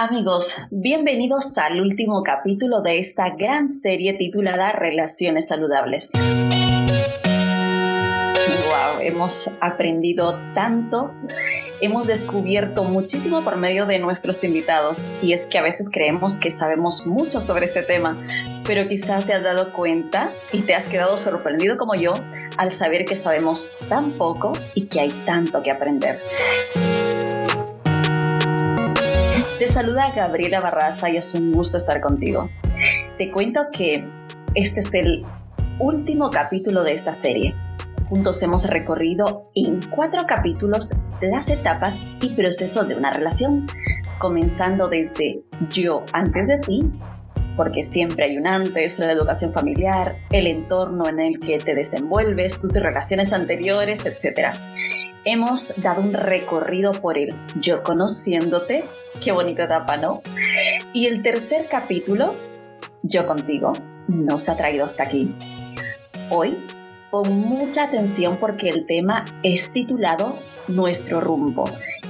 Amigos, bienvenidos al último capítulo de esta gran serie titulada Relaciones Saludables. Wow, hemos aprendido tanto, hemos descubierto muchísimo por medio de nuestros invitados y es que a veces creemos que sabemos mucho sobre este tema, pero quizás te has dado cuenta y te has quedado sorprendido como yo al saber que sabemos tan poco y que hay tanto que aprender. Te saluda Gabriela Barraza y es un gusto estar contigo. Te cuento que este es el último capítulo de esta serie. Juntos hemos recorrido en cuatro capítulos las etapas y procesos de una relación, comenzando desde yo antes de ti, porque siempre hay un antes, la educación familiar, el entorno en el que te desenvuelves, tus relaciones anteriores, etc hemos dado un recorrido por el yo conociéndote, qué bonita etapa, ¿no? Y el tercer capítulo, yo contigo, nos ha traído hasta aquí. Hoy, pon mucha atención porque el tema es titulado Nuestro rumbo.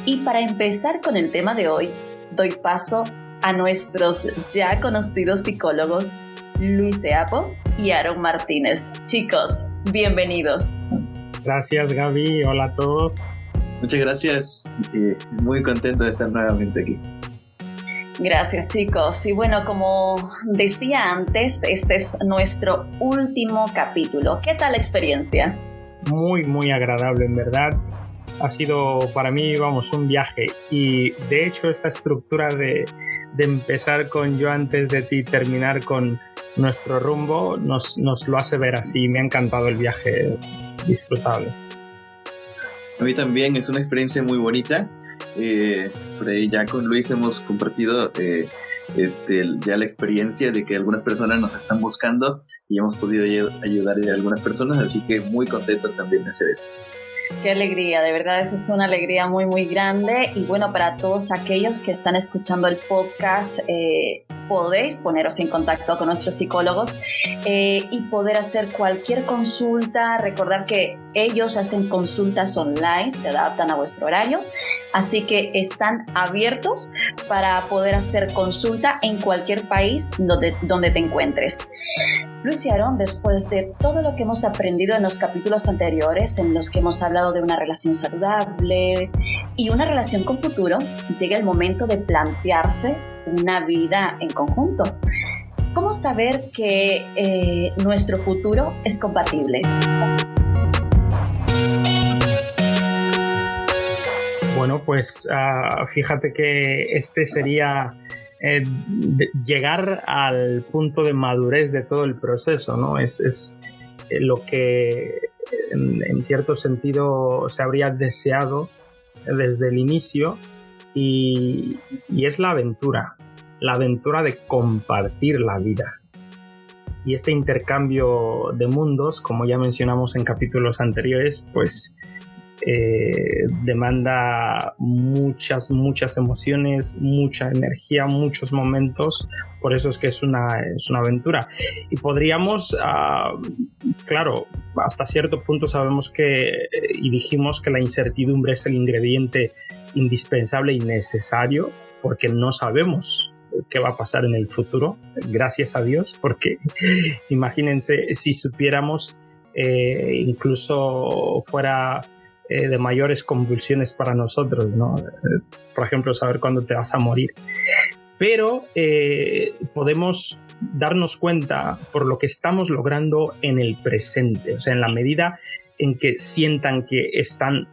Y para empezar con el tema de hoy, doy paso a nuestros ya conocidos psicólogos Luis Eapo y Aaron Martínez. Chicos, bienvenidos. Gracias Gaby, hola a todos. Muchas gracias, muy contento de estar nuevamente aquí. Gracias chicos. Y bueno, como decía antes, este es nuestro último capítulo. ¿Qué tal la experiencia? Muy, muy agradable en verdad. Ha sido para mí, vamos, un viaje. Y de hecho esta estructura de, de empezar con yo antes de ti, terminar con nuestro rumbo, nos, nos lo hace ver así. Me ha encantado el viaje disfrutable. A mí también es una experiencia muy bonita. Eh, por ahí ya con Luis hemos compartido eh, este, ya la experiencia de que algunas personas nos están buscando y hemos podido ayudar a algunas personas, así que muy contentos también de hacer eso. Qué alegría, de verdad, esa es una alegría muy, muy grande. Y bueno, para todos aquellos que están escuchando el podcast, eh, podéis poneros en contacto con nuestros psicólogos eh, y poder hacer cualquier consulta. Recordar que ellos hacen consultas online, se adaptan a vuestro horario, así que están abiertos para poder hacer consulta en cualquier país donde, donde te encuentres. Luis y Aaron, después de todo lo que hemos aprendido en los capítulos anteriores, en los que hemos hablado de una relación saludable y una relación con futuro, llega el momento de plantearse una vida en conjunto. ¿Cómo saber que eh, nuestro futuro es compatible? Bueno, pues ah, fíjate que este sería eh, llegar al punto de madurez de todo el proceso, ¿no? Es, eh, lo que en, cierto sentido se habría deseado desde el inicio y, y es la aventura, la aventura de compartir la vida. Y este intercambio de mundos, como ya mencionamos en capítulos anteriores, pues eh, demanda muchas, muchas emociones, mucha energía, muchos momentos, por eso es que es una, es una aventura. Y podríamos, ah, claro, hasta cierto punto sabemos que, y dijimos que la incertidumbre es el ingrediente indispensable y necesario, porque no sabemos qué va a pasar en el futuro, gracias a Dios, porque imagínense si supiéramos eh, incluso fuera eh, de mayores convulsiones para nosotros, ¿no? Eh, por ejemplo, saber cuándo te vas a morir. Pero eh, podemos darnos cuenta por lo que estamos logrando en el presente, o sea, en la medida en que sientan que están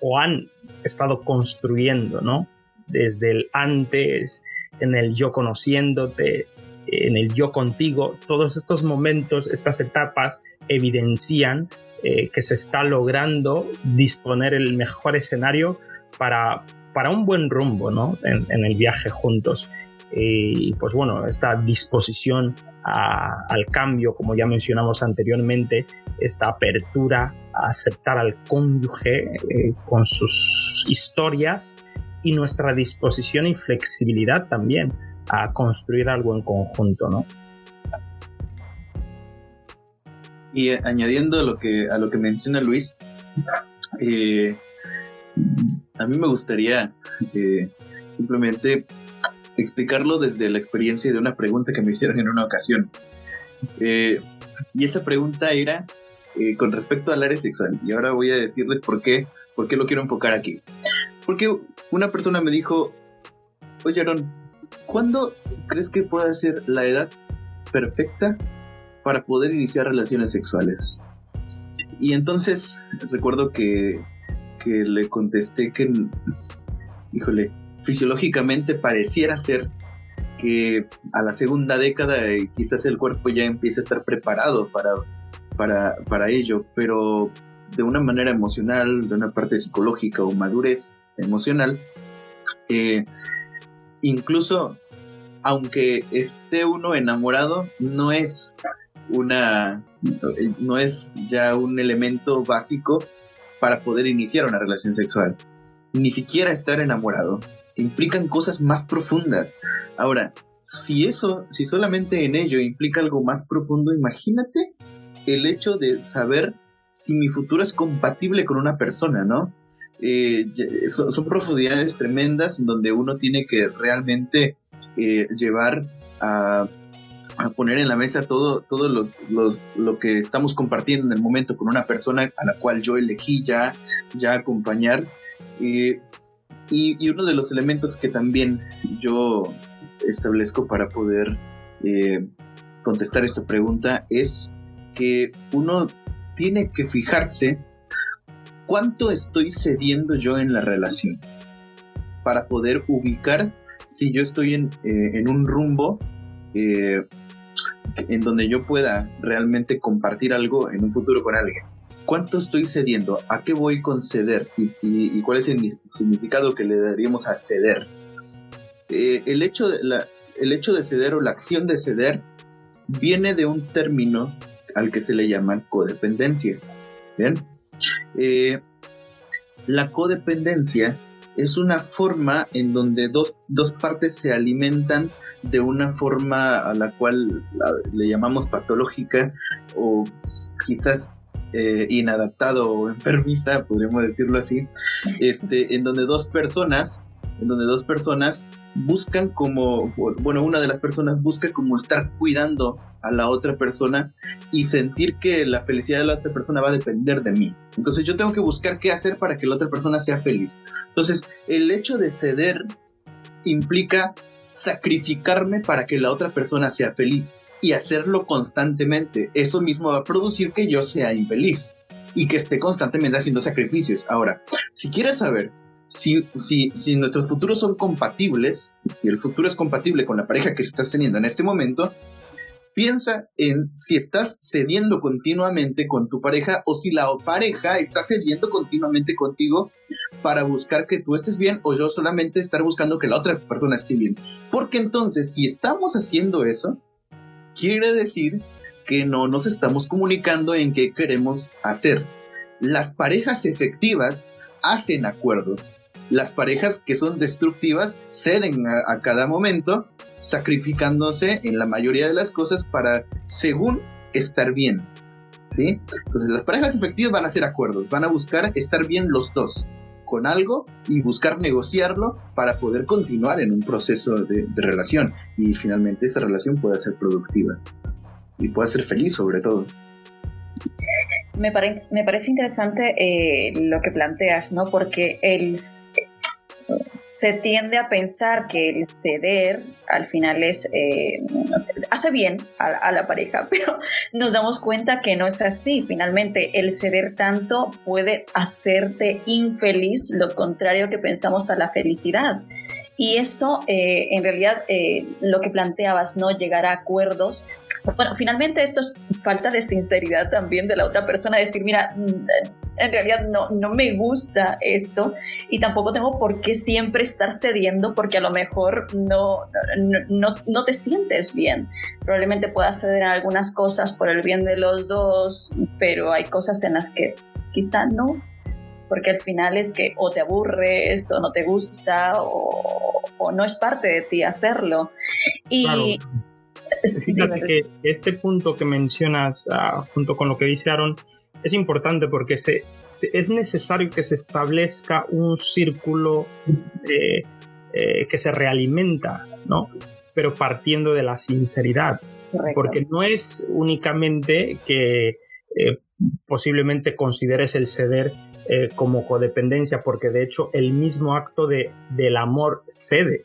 o han estado construyendo, ¿no? Desde el antes, en el yo conociéndote, en el yo contigo, todos estos momentos, estas etapas evidencian eh, que se está logrando disponer el mejor escenario para, para un buen rumbo ¿no? en, el viaje juntos. y pues bueno, esta disposición al cambio, como ya mencionamos anteriormente, esta apertura a aceptar al cónyuge eh, con sus historias y nuestra disposición y flexibilidad también a construir algo en conjunto, ¿no? Y añadiendo a lo que, a lo que menciona Luis, eh, a mí me gustaría eh, simplemente explicarlo desde la experiencia de una pregunta que me hicieron en una ocasión. Eh, y esa pregunta era eh, con respecto al área sexual. Y ahora voy a decirles por qué, por qué lo quiero enfocar aquí. Porque una persona me dijo, oye Aaron, ¿cuándo crees que pueda ser la edad perfecta para poder iniciar relaciones sexuales? Y entonces recuerdo que, que le contesté que, híjole, fisiológicamente pareciera ser que a la segunda década eh, quizás el cuerpo ya empiece a estar preparado para, para, para ello, pero de una manera emocional, de una parte psicológica o madurez emocional, eh, incluso aunque esté uno enamorado, no es una no es ya un elemento básico para poder iniciar una relación sexual. Ni siquiera estar enamorado implican cosas más profundas. Ahora, si eso, si solamente en ello implica algo más profundo, imagínate el hecho de saber si mi futuro es compatible con una persona, ¿no? Eh, son, profundidades tremendas en donde uno tiene que realmente eh, llevar a, poner en la mesa todo, todo los, lo que estamos compartiendo en el momento con una persona a la cual yo elegí ya, ya acompañar. Eh, y, uno de los elementos que también yo establezco para poder contestar esta pregunta es que uno tiene que fijarse cuánto estoy cediendo yo en la relación para poder ubicar si yo estoy en, eh, un rumbo eh, en donde yo pueda realmente compartir algo en un futuro con alguien. ¿Cuánto estoy cediendo? ¿A qué voy con ceder? ¿Y, cuál es el significado que le daríamos a ceder? Eh, el, hecho de el hecho de ceder o la acción de ceder viene de un término al que se le llama codependencia. Bien, eh, la codependencia es una forma en donde dos, partes se alimentan de una forma a la cual le llamamos patológica o quizás eh, inadaptado o enfermiza, podríamos decirlo así, este, en donde dos personas, en donde dos personas buscan como, bueno, una de las personas busca como estar cuidando a la otra persona y sentir que la felicidad de la otra persona va a depender de mí. Entonces yo tengo que buscar qué hacer para que la otra persona sea feliz. Entonces el hecho de ceder implica sacrificarme para que la otra persona sea feliz y hacerlo constantemente. Eso mismo va a producir que yo sea infeliz y que esté constantemente haciendo sacrificios. Ahora, si quieres saber si, si, si nuestros futuros son compatibles, si el futuro es compatible con la pareja que estás teniendo en este momento, piensa en si estás cediendo continuamente con tu pareja o si la pareja está cediendo continuamente contigo para buscar que tú estés bien o yo solamente estar buscando que la otra persona esté bien. Porque entonces, si estamos haciendo eso, quiere decir que no nos estamos comunicando en qué queremos hacer. Las parejas efectivas hacen acuerdos. Las parejas que son destructivas ceden a, cada momento, sacrificándose en la mayoría de las cosas para, según, estar bien. ¿sí? Entonces las parejas efectivas van a hacer acuerdos, van a buscar estar bien los dos con algo y buscar negociarlo para poder continuar en un proceso de, relación y finalmente esa relación pueda ser productiva y pueda ser feliz sobre todo. Me, me parece interesante eh, lo que planteas, ¿no? Porque el, se tiende a pensar que el ceder al final es eh, hace bien a, la pareja, pero nos damos cuenta que no es así. Finalmente, el ceder tanto puede hacerte infeliz, lo contrario que pensamos a la felicidad. Y esto, eh, en realidad, lo que planteabas, ¿no? Llegar a acuerdos bueno, finalmente esto es falta de sinceridad también de la otra persona, decir, mira, mm, en realidad no, no me gusta esto y tampoco tengo por qué siempre estar cediendo porque a lo mejor no, no, no, te sientes bien. Probablemente puedas ceder a algunas cosas por el bien de los dos, pero hay cosas en las que quizá no, porque al final es que o te aburres o no te gusta o, o no es parte de ti hacerlo. Y, Fíjate que este punto que mencionas, ah, junto con lo que dice Aaron, es importante porque se, es necesario que se establezca un círculo eh, que se realimenta, ¿no? Pero partiendo de la sinceridad. Porque no es únicamente que eh, posiblemente consideres el ceder eh, como codependencia, porque de hecho el mismo acto de, del amor cede.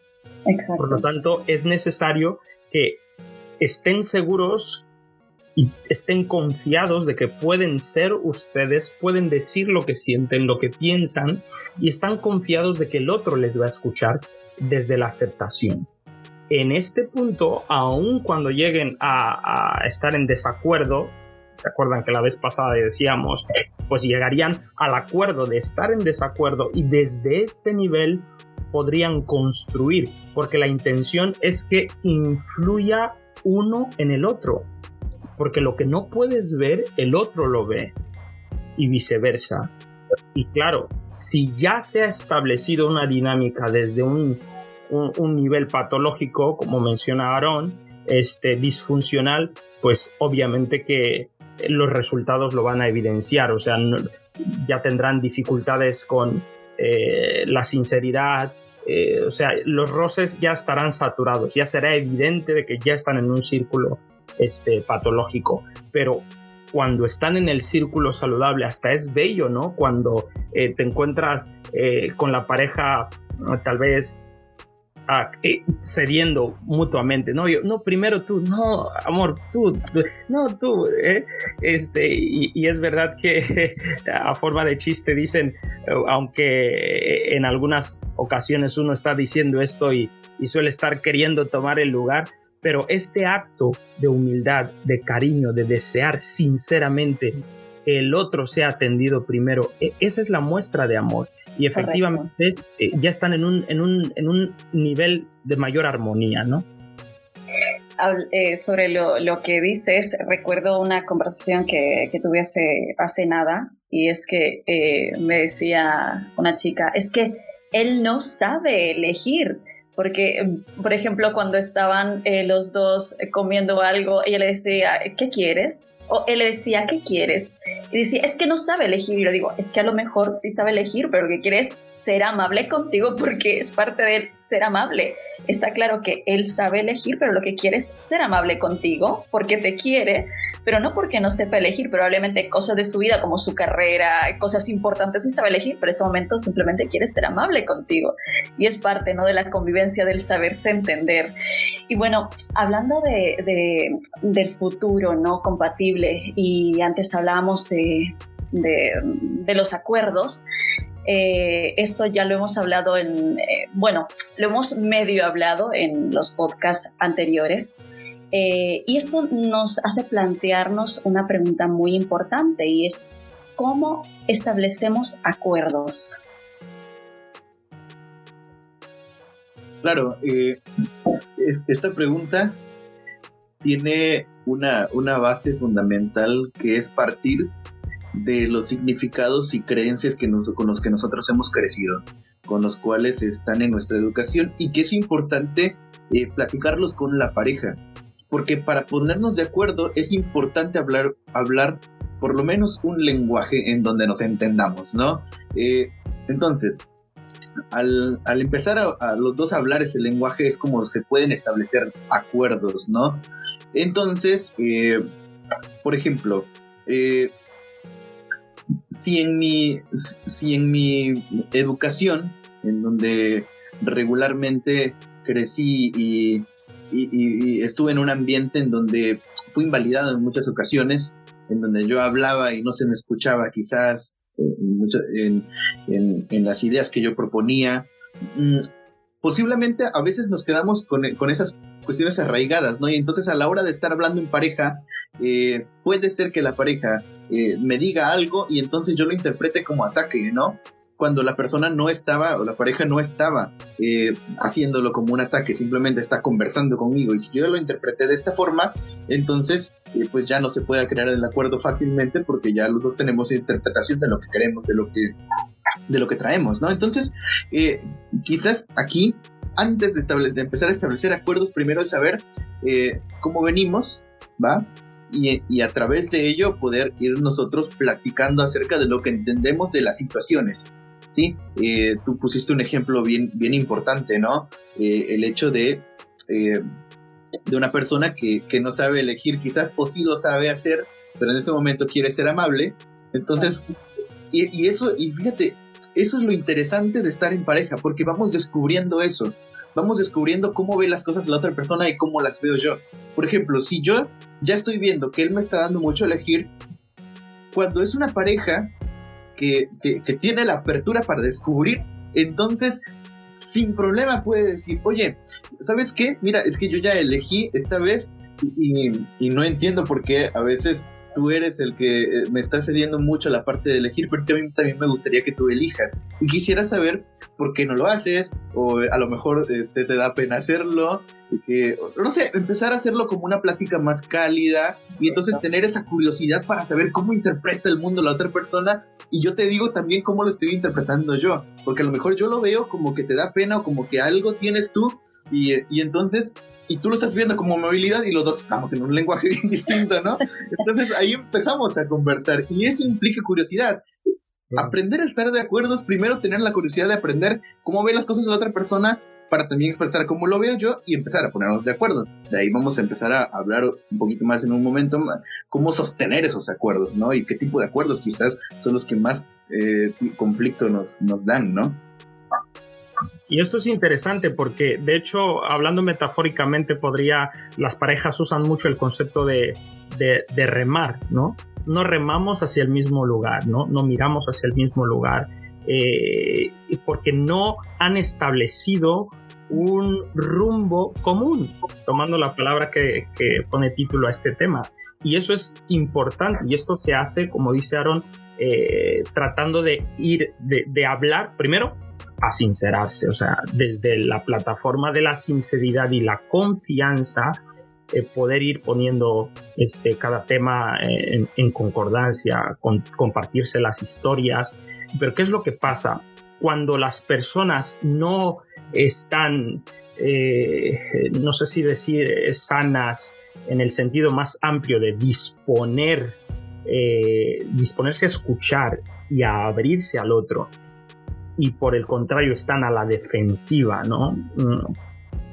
Por lo tanto, es necesario que estén seguros y estén confiados de que pueden ser ustedes, pueden decir lo que sienten, lo que piensan y están confiados de que el otro les va a escuchar desde la aceptación. En este punto, aun cuando lleguen a, estar en desacuerdo, ¿se acuerdan que la vez pasada decíamos? Pues llegarían al acuerdo de estar en desacuerdo y desde este nivel podrían construir, porque la intención es que influya uno en el otro, porque lo que no puedes ver, el otro lo ve y viceversa. Y claro, si ya se ha establecido una dinámica desde un, nivel patológico, como menciona Aaron, este, disfuncional, pues obviamente que los resultados lo van a evidenciar, o sea, ya tendrán dificultades con eh, la sinceridad, eh, o sea, los roces ya estarán saturados, ya será evidente de que ya están en un círculo este, patológico, pero cuando están en el círculo saludable, hasta es bello, ¿no? Cuando eh, te encuentras eh, con la pareja tal vez eh, cediendo mutuamente, no, yo, no, primero tú, no, amor, tú, no, tú, este, y, es verdad que a forma de chiste dicen, aunque en algunas ocasiones uno está diciendo esto y, y suele estar queriendo tomar el lugar, pero este acto de humildad, de cariño, de desear sinceramente que el otro sea atendido primero, e, esa es la muestra de amor. Y efectivamente eh, ya están en un, en, un, en un nivel de mayor armonía, ¿no? Eh, sobre lo, lo, que dices, recuerdo una conversación que, que tuve hace, hace, nada y es que eh, me decía una chica, es que él no sabe elegir. Porque, em, por ejemplo, cuando estaban eh, los dos comiendo algo, ella le decía, ¿qué quieres? O él le decía, ¿qué quieres? Y decía, es que no sabe elegir. Y yo digo, es que a lo mejor sí sabe elegir, pero lo que quiere es ser amable contigo porque es parte de ser amable. Está claro que él sabe elegir, pero lo que quiere es ser amable contigo porque te quiere, pero no porque no sepa elegir, probablemente cosas de su vida como su carrera, cosas importantes sí sabe elegir, pero en ese momento simplemente quiere ser amable contigo. Y es parte ¿no? de la convivencia, del saberse entender. Y bueno, hablando de, del futuro no compatible, y antes hablábamos de, de, los acuerdos, eh, esto ya lo hemos hablado en, eh, bueno, lo hemos medio hablado en los podcasts anteriores. Eh, y esto nos hace plantearnos una pregunta muy importante y es, ¿cómo establecemos acuerdos? Claro, eh, esta pregunta tiene una, una base fundamental que es partir de los significados y creencias que con los que nosotros hemos crecido, con los cuales están en nuestra educación y que es importante eh, platicarlos con la pareja porque para ponernos de acuerdo es importante hablar, hablar por lo menos un lenguaje en donde nos entendamos, ¿no? Eh, entonces, al, empezar a, los dos a hablar ese lenguaje es como se pueden establecer acuerdos, ¿no? Entonces, eh, por ejemplo, eh, si, en mi, si en mi educación, en donde regularmente crecí y y, estuve en un ambiente en donde fui invalidado en muchas ocasiones, en donde yo hablaba y no se me escuchaba quizás eh, en, las ideas que yo proponía. Mm, posiblemente a veces nos quedamos con, esas cuestiones arraigadas, ¿no? Y entonces a la hora de estar hablando en pareja, eh, puede ser que la pareja eh, me diga algo y entonces yo lo interprete como ataque, ¿no? Cuando la persona no estaba o la pareja no estaba eh, haciéndolo como un ataque, simplemente está conversando conmigo. Y si yo lo interpreté de esta forma, entonces eh, pues ya no se puede crear el acuerdo fácilmente porque ya los dos tenemos interpretación de lo que queremos, de lo que, de lo que traemos, ¿no? Entonces, eh, quizás aquí, antes de, empezar a establecer acuerdos, primero es saber cómo venimos, ¿va? Y, y, a través de ello poder ir nosotros platicando acerca de lo que entendemos de las situaciones Sí, eh, tú pusiste un ejemplo bien, bien importante, ¿no? Eh, el hecho de, eh, de una persona que, que, no sabe elegir quizás o sí lo sabe hacer, pero en ese momento quiere ser amable. Entonces, y, y eso, y fíjate, eso es lo interesante de estar en pareja, porque vamos descubriendo eso. Vamos descubriendo cómo ve las cosas la otra persona y cómo las veo yo. Por ejemplo, si yo ya estoy viendo que él me está dando mucho a elegir, cuando es una pareja que, tiene la apertura para descubrir, entonces sin problema puede decir, oye, ¿sabes qué? Mira, es que yo ya elegí esta vez y, y, no entiendo por qué a veces tú eres el que eh, me está cediendo mucho la parte de elegir, pero es que a mí también me gustaría que tú elijas. Y quisiera saber por qué no lo haces, o a lo mejor este, te da pena hacerlo, que, no sé, empezar a hacerlo como una plática más cálida y entonces tener esa curiosidad para saber cómo interpreta el mundo la otra persona y yo te digo también cómo lo estoy interpretando yo, porque a lo mejor yo lo veo como que te da pena o como que algo tienes tú y, y entonces y tú lo estás viendo como movilidad y los dos estamos en un lenguaje bien distinto, ¿no? Entonces ahí empezamos a conversar y eso implica curiosidad. Aprender a estar de acuerdo es primero tener la curiosidad de aprender cómo ve las cosas la otra persona para también expresar cómo lo veo yo y empezar a ponernos de acuerdo. De ahí vamos a empezar a hablar un poquito más en un momento cómo sostener esos acuerdos, ¿no? Y qué tipo de acuerdos quizás son los que más eh, conflicto nos, nos dan, ¿no? Y esto es interesante porque, de hecho, hablando metafóricamente, podría, las parejas usan mucho el concepto de, de, remar, ¿no? No remamos hacia el mismo lugar, ¿no? No miramos hacia el mismo lugar, eh, porque no han establecido un rumbo común, tomando la palabra que, que, pone título a este tema. Y eso es importante, y esto se hace, como dice Aaron, eh, tratando de ir, de, de hablar, primero, a sincerarse, o sea, desde la plataforma de la sinceridad y la confianza, eh, poder ir poniendo este, cada tema en, en concordancia, con, compartirse las historias. Pero ¿qué es lo que pasa? Cuando las personas no están, eh, no sé si decir sanas en el sentido más amplio de disponer, eh, disponerse a escuchar y a abrirse al otro, y por el contrario están a la defensiva, ¿no? Mm,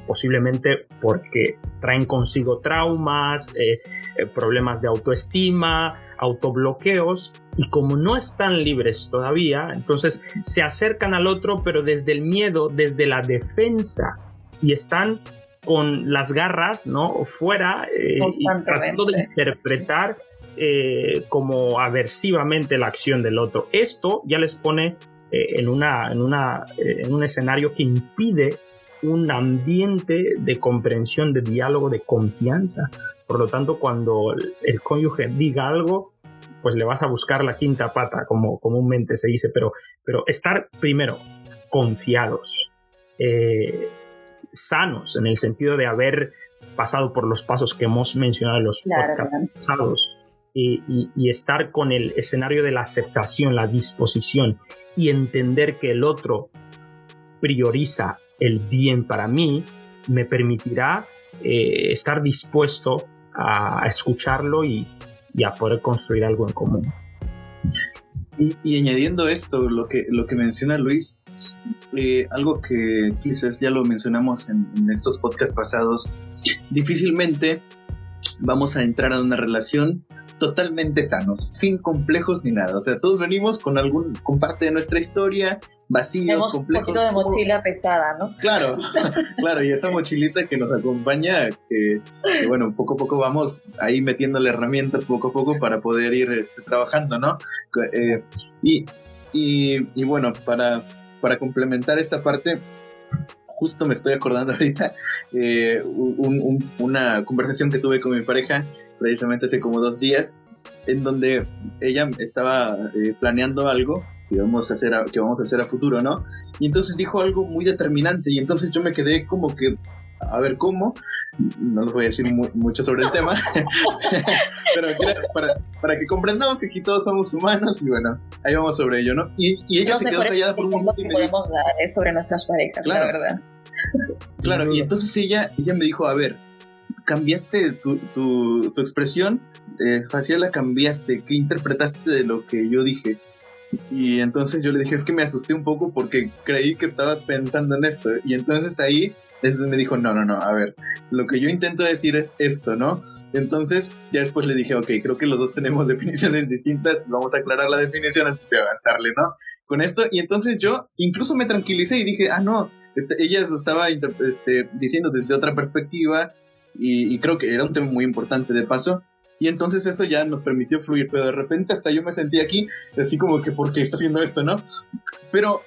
posiblemente porque traen consigo traumas, eh, eh, problemas de autoestima, autobloqueos, y como no están libres todavía, entonces se acercan al otro, pero desde el miedo, desde la defensa, y están con las garras, ¿no? Fuera, eh, y tratando de interpretar eh, como aversivamente la acción del otro. Esto ya les pone eh, en, una, en, una, eh, en un escenario que impide un ambiente de comprensión, de diálogo, de confianza. Por lo tanto, cuando el, cónyuge diga algo, pues le vas a buscar la quinta pata, como comúnmente se dice, pero, pero estar primero confiados, eh, sanos, en el sentido de haber pasado por los pasos que hemos mencionado en los Claro, podcasts pasados y, estar con el escenario de la aceptación, la disposición y entender que el otro prioriza el bien para mí, me permitirá eh, estar dispuesto a escucharlo y, a poder construir algo en común. Y, y añadiendo esto, lo que, lo que menciona Luis, eh, algo que quizás ya lo mencionamos en, en estos podcasts pasados, difícilmente vamos a entrar a una relación totalmente sanos, sin complejos ni nada. O sea, todos venimos con algún, con parte de nuestra historia, vacíos, Tenemos un complejos. poquito de como- mochila pesada, ¿no? Claro, claro, y esa mochilita que nos acompaña, que, que, bueno, poco a poco vamos ahí metiéndole herramientas poco a poco para poder ir este, trabajando, ¿no? Eh, y, y, y bueno, para, para complementar esta parte, justo me estoy acordando ahorita eh, un- un- una conversación que tuve con mi pareja precisamente hace como dos días, en donde ella estaba eh, planeando algo que vamos a hacer a, que vamos a hacer a futuro, ¿no? Y entonces dijo algo muy determinante y entonces yo me quedé como que, a ver cómo, no les voy a decir mu- mucho sobre el tema, pero para, para que comprendamos que aquí todos somos humanos y bueno, ahí vamos sobre ello, ¿no? Y, y ella Los se quedó callada por un momento que podemos dar es sobre nuestras parejas, Claro. la verdad. Claro, y entonces ella, ella me dijo, a ver, cambiaste tu, tu, tu expresión eh, facial, la cambiaste, ¿qué interpretaste de lo que yo dije? Y entonces yo le dije, es que me asusté un poco porque creí que estabas pensando en esto. Y entonces ahí después me dijo, no, no, no, a ver, lo que yo intento decir es esto, ¿no? Entonces ya después le dije, ok, creo que los dos tenemos definiciones distintas, vamos a aclarar la definición antes de avanzarle, ¿no? Con esto, y entonces yo incluso me tranquilicé y dije, ah, no, este, ella estaba este, diciendo desde otra perspectiva y, y creo que era un tema muy importante de paso. Y entonces eso ya nos permitió fluir, pero de repente hasta yo me sentí aquí, así como que, ¿por qué está haciendo esto, no? Pero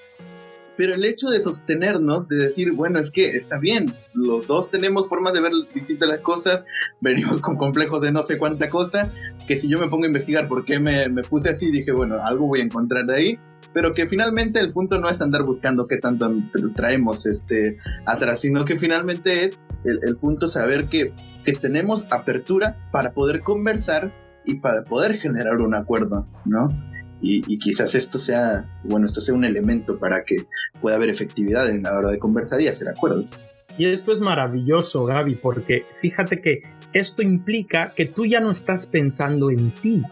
pero el hecho de sostenernos, de decir, bueno, es que está bien, los dos tenemos formas de ver distintas las cosas, venimos con complejos de no sé cuánta cosa, que si yo me pongo a investigar por qué me, me puse así, dije, bueno, algo voy a encontrar de ahí, pero que finalmente el punto no es andar buscando qué tanto traemos este, atrás, sino que finalmente es el, el punto saber que, que tenemos apertura para poder conversar y para poder generar un acuerdo, ¿no? Y, quizás esto sea, bueno, esto sea un elemento para que pueda haber efectividad en la hora de conversar y hacer acuerdos. Y esto es maravilloso, Gaby, porque fíjate que esto implica que tú ya no estás pensando en ti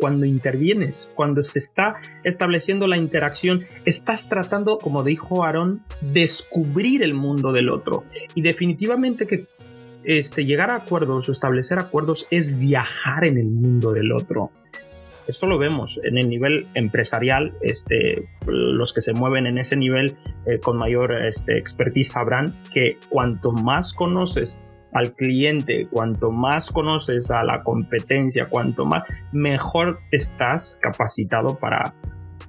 cuando intervienes, cuando se está estableciendo la interacción, estás tratando, como dijo Aaron, descubrir el mundo del otro. Y definitivamente que este, llegar a acuerdos o establecer acuerdos es viajar en el mundo del otro. Esto lo vemos en el nivel empresarial. Este, los que se mueven en ese nivel eh, con mayor este, expertise sabrán que cuanto más conoces al cliente, cuanto más conoces a la competencia, cuanto más mejor estás capacitado para,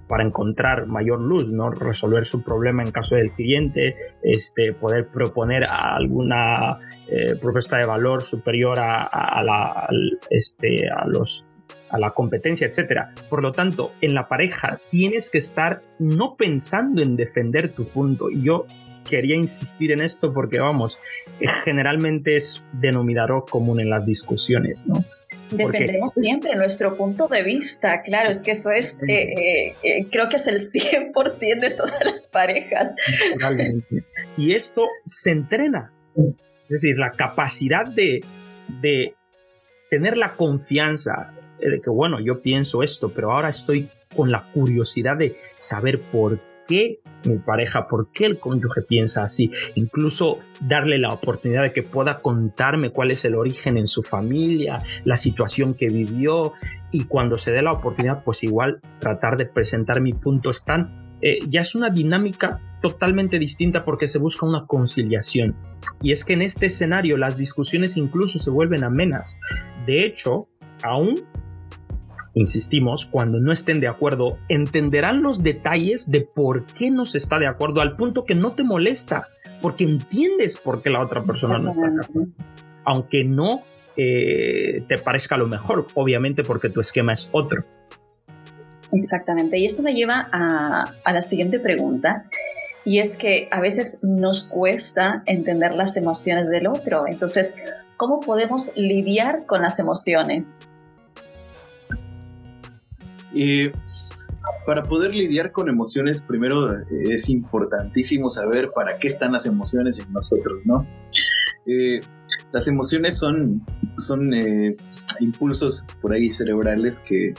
para encontrar mayor luz, ¿no? resolver su problema en caso del cliente, este, poder proponer alguna eh, propuesta de valor superior a, la, este, a los a la competencia, etcétera. Por lo tanto, en la pareja tienes que estar no pensando en defender tu punto. Y yo quería insistir en esto porque, vamos, eh, generalmente es denominador común en las discusiones, ¿no? Defendemos siempre nuestro punto de vista, claro, es que eso es, eh, eh, creo que es el 100% de todas las parejas. Y esto se entrena, es decir, la capacidad de, de tener la confianza, de que, bueno, yo pienso esto, pero ahora estoy con la curiosidad de saber por mi pareja, por qué el cónyuge piensa así, incluso darle la oportunidad de que pueda contarme cuál es el origen en su familia, la situación que vivió y cuando se dé la oportunidad, pues igual tratar de presentar mi punto están. Eh, ya es una dinámica totalmente distinta porque se busca una conciliación. Y es que en este escenario las discusiones incluso se vuelven amenas. De hecho, aún insistimos, cuando no estén de acuerdo, entenderán los detalles de por qué no se está de acuerdo al punto que no te molesta, porque entiendes por qué la otra persona no está de acuerdo. Aunque no eh, te parezca lo mejor, obviamente porque tu esquema es otro. Exactamente, y esto me lleva a, a la siguiente pregunta, y es que a veces nos cuesta entender las emociones del otro. Entonces, ¿cómo podemos lidiar con las emociones? Y para poder lidiar con emociones, primero eh, es importantísimo saber para qué están las emociones en nosotros, ¿no? Eh, las emociones son, son eh, impulsos por ahí cerebrales que,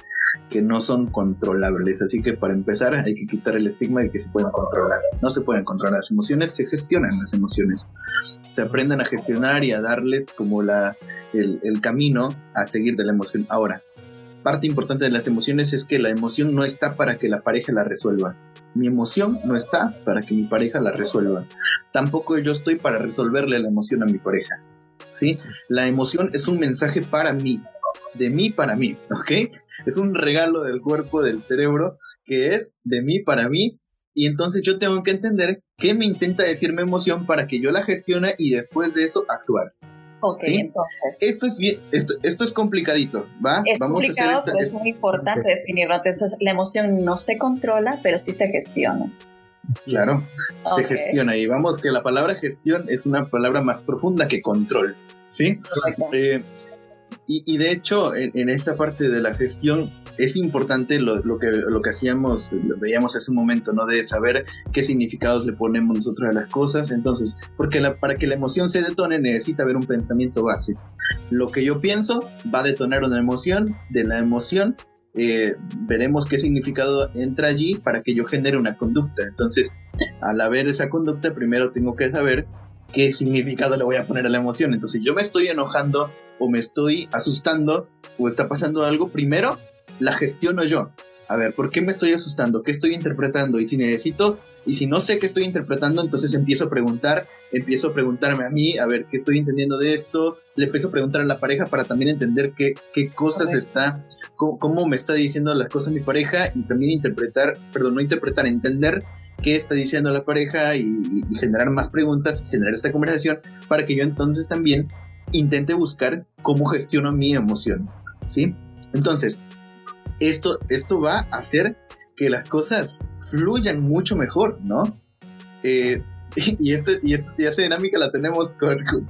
que no son controlables. Así que para empezar hay que quitar el estigma de que se pueden controlar. No se pueden controlar las emociones, se gestionan las emociones. Se aprenden a gestionar y a darles como la, el camino a seguir de la emoción. Ahora, parte importante de las emociones es que la emoción no está para que la pareja la resuelva. Mi emoción no está para que mi pareja la resuelva. Tampoco yo estoy para resolverle la emoción a mi pareja. ¿sí? La emoción es un mensaje para mí, de mí para mí, ¿ok? Es un regalo del cuerpo, del cerebro, que es de mí para mí. Y entonces yo tengo que entender qué me intenta decir mi emoción para que yo la gestione y después de eso actuar. Ok, entonces. Esto es bien, esto, esto es complicadito, ¿va? Es Vamos complicado, a hacer pero es muy importante definirlo. Entonces, la emoción no se controla, pero sí se gestiona. Claro, se gestiona. Y vamos que la palabra gestión es una palabra más profunda que control, ¿sí? Eh, y, de hecho, en, en, esa parte de la gestión es importante lo, que, lo que hacíamos, lo veíamos hace un momento, ¿no? De saber qué significados le ponemos nosotros a las cosas. Entonces, porque para que la emoción se detone necesita haber un pensamiento base. Lo que yo pienso va a detonar una emoción, de la emoción eh, veremos qué significado entra allí para que yo genere una conducta. Entonces, al haber esa conducta, primero tengo que saber qué significado le voy a poner a la emoción. Entonces, yo me estoy enojando o me estoy asustando o está pasando algo, primero la gestiono yo a ver, ¿por qué me estoy asustando? ¿Qué estoy interpretando? Y si necesito, y si no sé qué estoy interpretando, entonces empiezo a preguntar, empiezo a preguntarme a mí, a ver qué estoy entendiendo de esto, le empiezo a preguntar a la pareja para también entender qué, qué cosas está, cómo, me está diciendo las cosas mi pareja y también interpretar, perdón, no interpretar, entender qué está diciendo la pareja y, y generar más preguntas, generar esta conversación para que yo entonces también intente buscar cómo gestiono mi emoción, ¿sí? Entonces, esto, esto va a hacer que las cosas fluyan mucho mejor, ¿no? Eh, y, este, y, esta dinámica la tenemos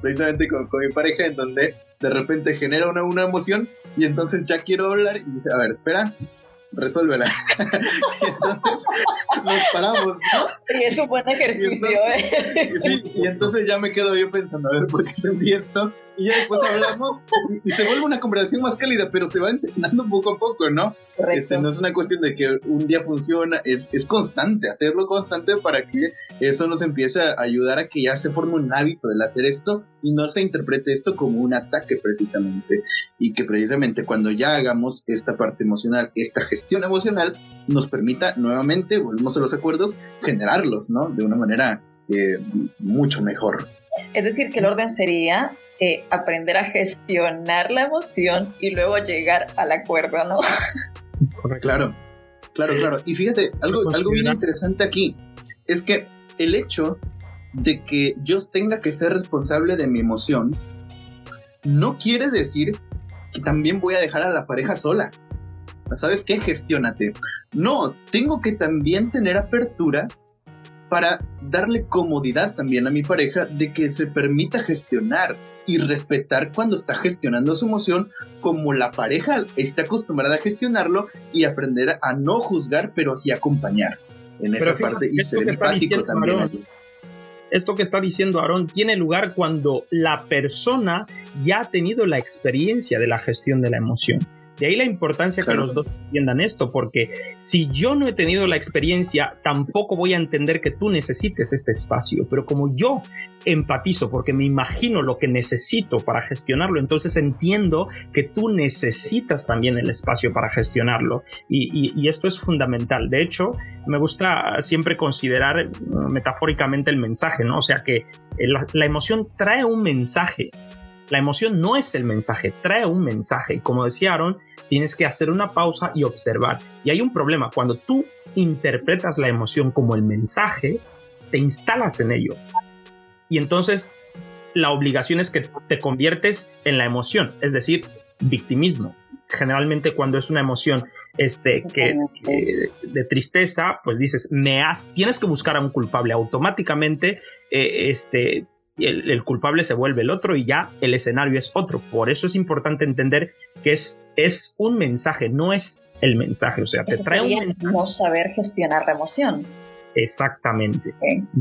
precisamente con, mi pareja, en donde de repente genera una, una emoción y entonces ya quiero hablar y dice, a ver, espera, resuélvela. y entonces nos paramos, ¿no? Y es un buen ejercicio, y entonces, ¿eh? Sí, y entonces ya me quedo yo pensando, a ver, ¿por qué sentí esto? Y ya después hablamos y, se vuelve una conversación más cálida, pero se va entrenando poco a poco, ¿no? Este, no es una cuestión de que un día funciona, es, es constante, hacerlo constante para que esto nos empiece a ayudar a que ya se forme un hábito el hacer esto y no se interprete esto como un ataque precisamente. Y que precisamente cuando ya hagamos esta parte emocional, esta gestión emocional, nos permita nuevamente, volvemos a los acuerdos, generarlos, ¿no? De una manera eh, mucho mejor. Es decir, que el orden sería eh, aprender a gestionar la emoción y luego llegar al acuerdo, ¿no? Claro, claro, claro. Y fíjate, algo, algo bien interesante aquí es que el hecho de que yo tenga que ser responsable de mi emoción no quiere decir que también voy a dejar a la pareja sola. ¿Sabes qué? Gestiónate. No, tengo que también tener apertura para darle comodidad también a mi pareja de que se permita gestionar y respetar cuando está gestionando su emoción como la pareja está acostumbrada a gestionarlo y aprender a no juzgar pero sí acompañar en esa parte y ser empático también Esto que está diciendo Aaron tiene lugar cuando la persona ya ha tenido la experiencia de la gestión de la emoción. De ahí la importancia que los dos entiendan esto, porque si yo no he tenido la experiencia, tampoco voy a entender que tú necesites este espacio. Pero como yo empatizo, porque me imagino lo que necesito para gestionarlo, entonces entiendo que tú necesitas también el espacio para gestionarlo. Y, esto es fundamental. De hecho, me gusta siempre considerar mm, metafóricamente el mensaje, ¿no? O sea que la emoción trae un mensaje la emoción no es el mensaje, trae un mensaje. Y como decía tienes que hacer una pausa y observar. Y hay un problema, cuando tú interpretas la emoción como el mensaje, te instalas en ello. Y entonces la obligación es que te conviertes en la emoción, es decir, victimismo. Generalmente cuando es una emoción este, que, de tristeza, pues dices, me has, tienes que buscar a un culpable. Automáticamente eh, este, el, culpable se vuelve el otro y ya el escenario es otro. Por eso es importante entender que es, es un mensaje, no es el mensaje. O sea, te trae un No saber gestionar la emoción. Exactamente,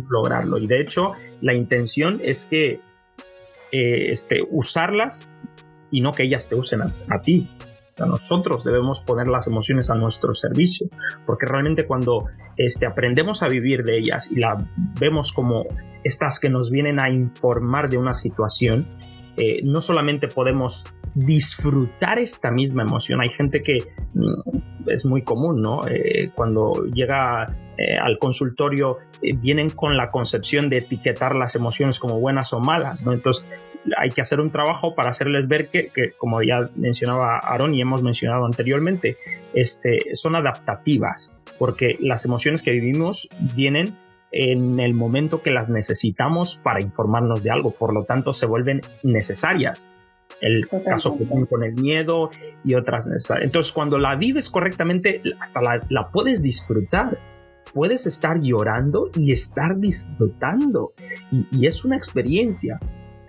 lograrlo. Y de hecho, la intención es que eh, este, usarlas y no que ellas te usen a ti nosotros debemos poner las emociones a nuestro servicio, porque realmente cuando este, aprendemos a vivir de ellas y la vemos como estas que nos vienen a informar de una situación, eh, no solamente podemos disfrutar esta misma emoción. Hay gente que mm, es muy común, ¿no? Eh, cuando llega eh, al consultorio vienen con la concepción de etiquetar las emociones como buenas o malas, ¿no? Entonces hay que hacer un trabajo para hacerles ver que, como ya mencionaba Aaron y hemos mencionado anteriormente, este, son adaptativas, porque las emociones que vivimos vienen en el momento que las necesitamos para informarnos de algo, por lo tanto se vuelven necesarias. El caso común con el miedo y otras necesarias. Entonces, cuando la vives correctamente, hasta la, puedes disfrutar puedes estar llorando y estar disfrutando. Y, es una experiencia.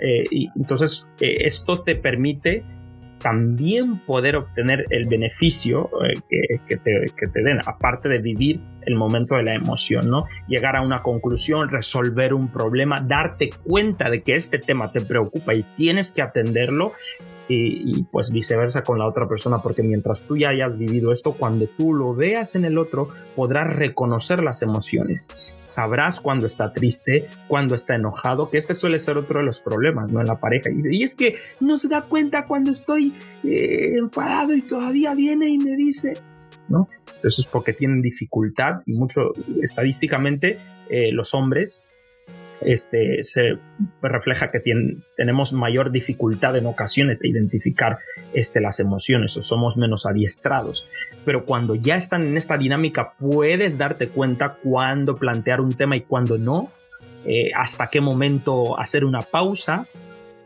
Eh, y entonces, eh, esto te permite también poder obtener el beneficio eh, que, te, den, aparte de vivir el momento de la emoción, ¿no? Llegar a una conclusión, resolver un problema, darte cuenta de que este tema te preocupa y tienes que atenderlo y, pues viceversa con la otra persona, porque mientras tú ya hayas vivido esto, cuando tú lo veas en el otro, podrás reconocer las emociones. Sabrás cuando está triste, cuando está enojado, que este suele ser otro de los problemas, ¿no? En la pareja. Y, es que no se da cuenta cuando estoy eh, enfadado y todavía viene y me dice, ¿no? Eso es porque tienen dificultad y mucho estadísticamente eh, los hombres este, se refleja que tenemos mayor dificultad en ocasiones de identificar este, las emociones o somos menos adiestrados. Pero cuando ya están en esta dinámica puedes darte cuenta cuándo plantear un tema y cuándo no, eh, hasta qué momento hacer una pausa,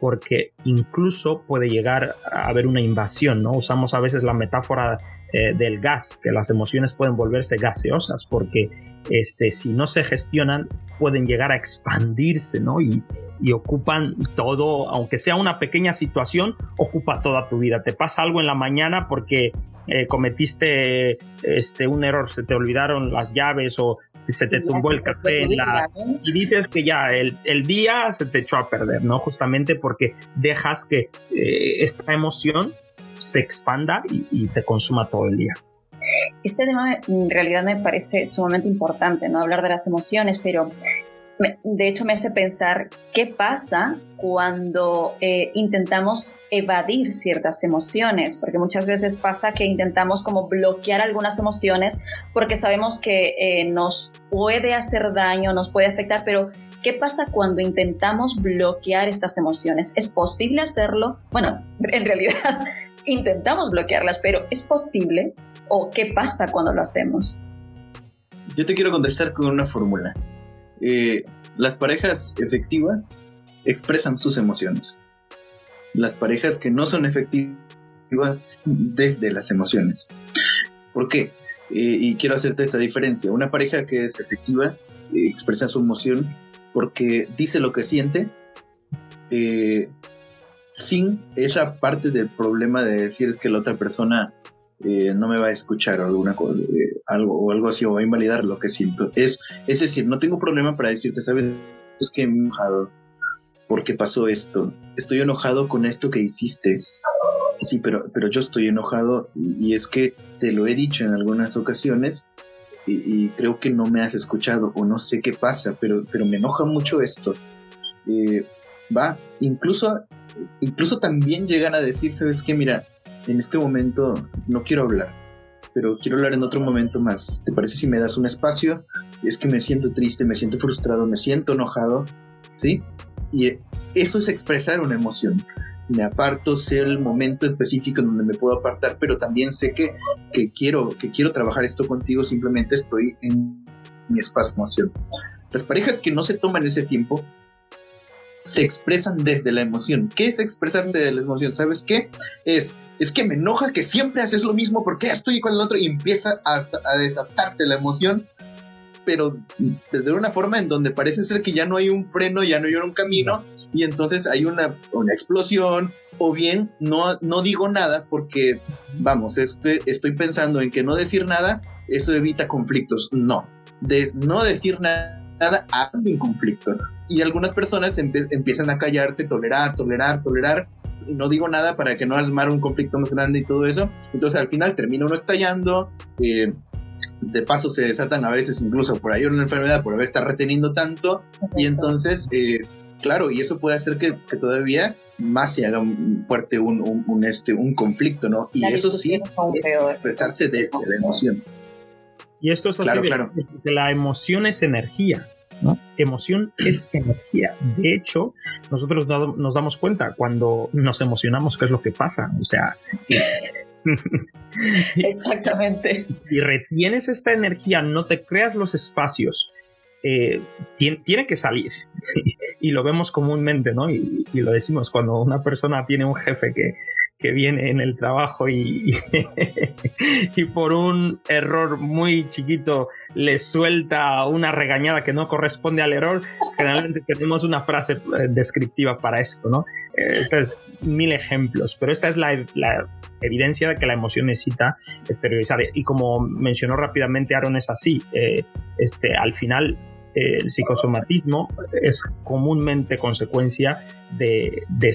porque incluso puede llegar a haber una invasión, ¿no? Usamos a veces la metáfora eh, del gas, que las emociones pueden volverse gaseosas, porque este, si no se gestionan, pueden llegar a expandirse, ¿no? Y, ocupan todo, aunque sea una pequeña situación, ocupa toda tu vida. Te pasa algo en la mañana porque eh, cometiste este, un error, se te olvidaron las llaves o se te tumbó el café en la... y dices que ya el, día se te echó a perder, ¿no? Justamente porque dejas que eh, esta emoción se expanda y, te consuma todo el día. Este tema en realidad me parece sumamente importante, ¿no? Hablar de las emociones, pero de hecho me hace pensar qué pasa cuando eh, intentamos evadir ciertas emociones, porque muchas veces pasa que intentamos como bloquear algunas emociones porque sabemos que eh, nos puede hacer daño, nos puede afectar, pero ¿qué pasa cuando intentamos bloquear estas emociones? ¿Es posible hacerlo? Bueno, en realidad intentamos bloquearlas, pero ¿es posible? ¿O qué pasa cuando lo hacemos? Yo te quiero contestar con una fórmula. Eh, las parejas efectivas expresan sus emociones. Las parejas que no son efectivas desde las emociones. ¿Por qué? Eh, y quiero hacerte esta diferencia. Una pareja que es efectiva eh, expresa su emoción porque dice lo que siente, sin esa parte del problema de decir es que la otra persona eh, no me va a escuchar o alguna eh, algo o algo así o va a invalidar lo que siento. Es, es decir, no tengo problema para decirte, sabes, es que me he enojado porque pasó esto. Estoy enojado con esto que hiciste. Sí, pero, pero yo estoy enojado y, es que te lo he dicho en algunas ocasiones y, creo que no me has escuchado o no sé qué pasa, pero, pero me enoja mucho esto. Eh, va, incluso incluso también llegan a decir, ¿sabes qué? Mira, en este momento no quiero hablar, pero quiero hablar en otro momento más. ¿Te parece si me das un espacio? Es que me siento triste, me siento frustrado, me siento enojado, ¿sí? Y eso es expresar una emoción. Me aparto, sé el momento específico en donde me puedo apartar, pero también sé que, que, quiero, que quiero trabajar esto contigo, simplemente estoy en mi espacio emoción. Las parejas que no se toman ese tiempo se expresan desde la emoción. ¿Qué es expresarse de la emoción? ¿Sabes qué? Es, es que me enoja que siempre haces lo mismo porque estoy con el otro y empieza a, desatarse la emoción, pero desde una forma en donde parece ser que ya no hay un freno, ya no hay un camino y entonces hay una, una explosión o bien no, no digo nada porque, vamos, estoy pensando en que no decir nada, eso evita conflictos. No, de no decir nada nada hay un conflicto. Y algunas personas empiezan a callarse, tolerar, tolerar, tolerar. No digo nada para que no armar un conflicto más grande y todo eso. Entonces al final termina uno estallando. Eh, de paso se desatan a veces incluso por ahí una enfermedad por haber estado reteniendo tanto. Y entonces, eh, claro, y eso puede hacer que, todavía más se haga fuerte un, un, este, un conflicto, ¿no? Y eso sí, expresarse desde la emoción. Y esto es así claro, porque la emoción es energía. ¿no? Emoción es energía. De hecho, nosotros nos damos cuenta cuando nos emocionamos qué es lo que pasa. O sea, Exactamente. Si retienes esta energía, no te creas los espacios. Eh, tiene, que salir. y lo vemos comúnmente, ¿no? y, lo decimos cuando una persona tiene un jefe que, que viene en el trabajo y, y, por un error muy chiquito le suelta una regañada que no corresponde al error, generalmente tenemos una frase eh, descriptiva para esto, ¿no? Eh, entonces, mil ejemplos, pero esta es la, evidencia de que la emoción necesita exteriorizar. Y como mencionó rápidamente Aaron, es así. Eh, este, al final, el psicosomatismo es comúnmente consecuencia de, de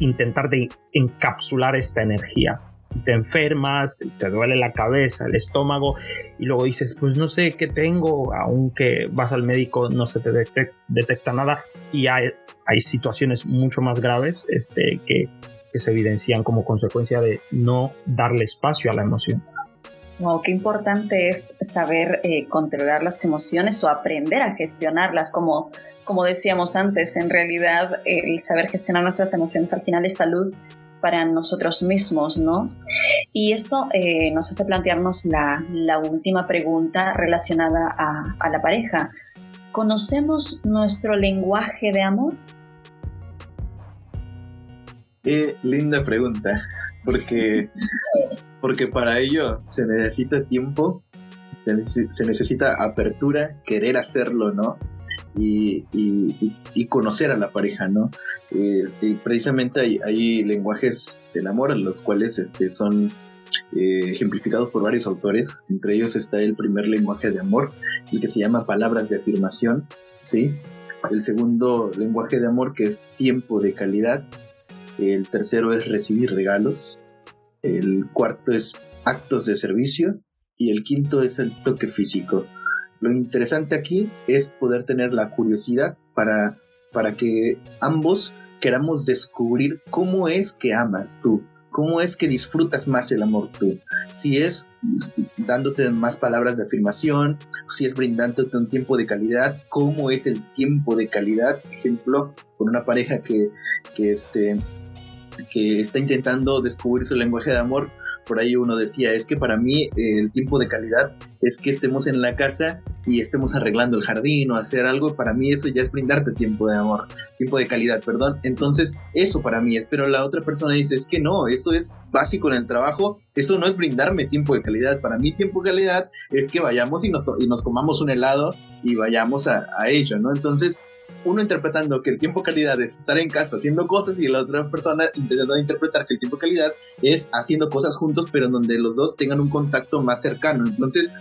intentar de encapsular esta energía. Te enfermas, te duele la cabeza, el estómago y luego dices, pues no sé qué tengo, aunque vas al médico no se te detecta, nada y hay, hay, situaciones mucho más graves este, que, que se evidencian como consecuencia de no darle espacio a la emoción. Wow, qué importante es saber eh, controlar las emociones o aprender a gestionarlas, como, como decíamos antes, en realidad el saber gestionar nuestras emociones al final es salud para nosotros mismos, ¿no? Y esto eh, nos hace plantearnos la, última pregunta relacionada a, a la pareja. ¿Conocemos nuestro lenguaje de amor? Qué linda pregunta porque, porque para ello se necesita tiempo, se, necesita apertura, querer hacerlo, ¿no? Y, conocer a la pareja, ¿no? Eh, precisamente hay, lenguajes del amor, los cuales este, son eh, ejemplificados por varios autores, entre ellos está el primer lenguaje de amor, el que se llama palabras de afirmación, ¿sí? El segundo lenguaje de amor que es tiempo de calidad, el tercero es recibir regalos, el cuarto es actos de servicio y el quinto es el toque físico. Lo interesante aquí es poder tener la curiosidad para, para que ambos queramos descubrir cómo es que amas tú, cómo es que disfrutas más el amor tú. Si es dándote más palabras de afirmación, si es brindándote un tiempo de calidad, cómo es el tiempo de calidad. ejemplo, con una pareja que, que, este, que está intentando descubrir su lenguaje de amor, por ahí uno decía, es que para mí eh, el tiempo de calidad es que estemos en la casa y estemos arreglando el jardín o hacer algo, para mí eso ya es brindarte tiempo de amor, tiempo de calidad, perdón. Entonces, eso para mí es, pero la otra persona dice, es que no, eso es básico en el trabajo, eso no es brindarme tiempo de calidad, para mí tiempo de calidad es que vayamos y nos, y nos comamos un helado y vayamos a, a ello, ¿no? Entonces, uno interpretando que el tiempo calidad es estar en casa haciendo cosas y la otra persona intentando interpretar que el tiempo calidad es haciendo cosas juntos, pero en donde los dos tengan un contacto más cercano. Entonces,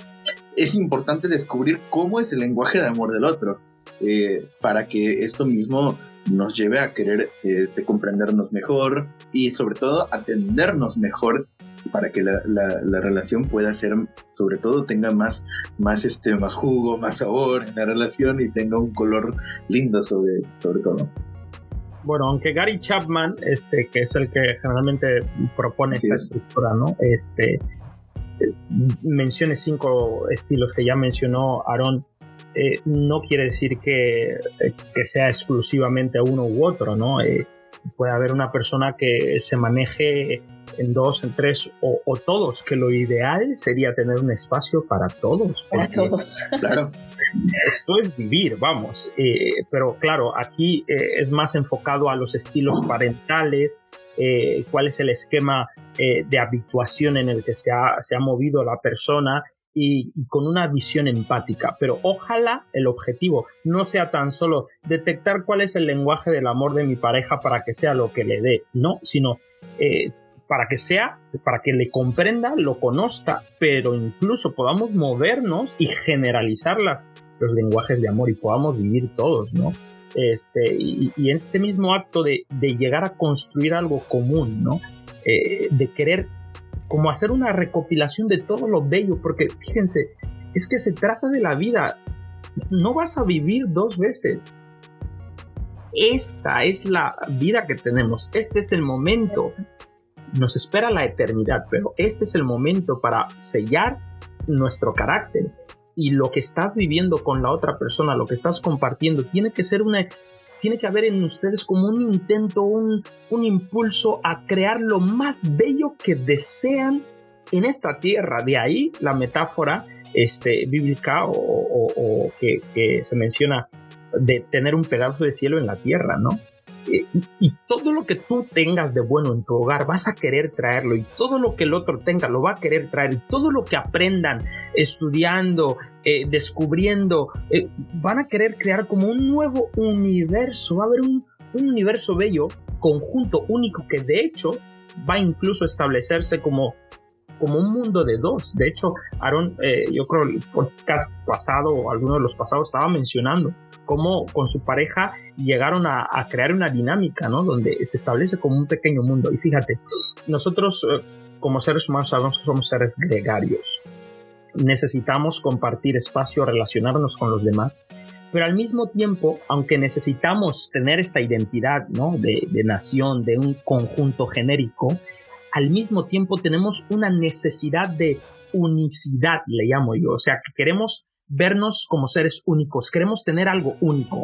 es importante descubrir cómo es el lenguaje de amor del otro, eh, para que esto mismo nos lleve a querer este, comprendernos mejor y sobre todo atendernos mejor para que la, la, relación pueda ser, sobre todo, tenga más, más, este, más jugo, más sabor en la relación y tenga un color lindo sobre, sobre todo. Bueno, aunque Gary Chapman, este, que es el que generalmente propone esta estructura, ¿no? Este, mencione cinco estilos que ya mencionó Aaron, eh, no quiere decir que, eh, que, sea exclusivamente uno u otro, ¿no? Eh, puede haber una persona que se maneje en dos, en tres o, todos, que lo ideal sería tener un espacio para todos. Para todos. Claro, esto es vivir, vamos. Eh, pero claro, aquí eh, es más enfocado a los estilos parentales, eh, cuál es el esquema de habituación en el que se ha, se ha movido la persona y, con una visión empática. Pero ojalá el objetivo no sea tan solo detectar cuál es el lenguaje del amor de mi pareja para que sea lo que le dé, no, sino para que sea, para que le comprenda, lo conozca, pero incluso podamos movernos y generalizar las, los lenguajes de amor y podamos vivir todos, ¿no? Este, y, y este mismo acto de, de, llegar a construir algo común, ¿no? Eh, de querer como hacer una recopilación de todo lo bello, porque fíjense, es que se trata de la vida, no vas a vivir dos veces. Esta es la vida que tenemos, este es el momento. Nos espera la eternidad, pero este es el momento para sellar nuestro carácter. Y lo que estás viviendo con la otra persona, lo que estás compartiendo, tiene que ser una, tiene que haber en ustedes como un intento, un, un impulso a crear lo más bello que desean en esta tierra. De ahí la metáfora este, bíblica o, que, que se menciona de tener un pedazo de cielo en la tierra, ¿no? Y todo lo que tú tengas de bueno en tu hogar vas a querer traerlo y todo lo que el otro tenga lo va a querer traer y todo lo que aprendan estudiando, eh, descubriendo, eh, van a querer crear como un nuevo universo, va a haber un, universo bello, conjunto único que de hecho va a incluso establecerse como como un mundo de dos. De hecho, Aaron, eh, yo creo el podcast pasado o alguno de los pasados estaba mencionando cómo con su pareja llegaron a, crear una dinámica, ¿no? Donde se establece como un pequeño mundo. Y fíjate, nosotros eh, como seres humanos sabemos que somos seres gregarios. Necesitamos compartir espacio, relacionarnos con los demás, pero al mismo tiempo, aunque necesitamos tener esta identidad ¿no? de, de nación, de un conjunto genérico, al mismo tiempo tenemos una necesidad de unicidad, le llamo yo, o sea, que queremos vernos como seres únicos, queremos tener algo único.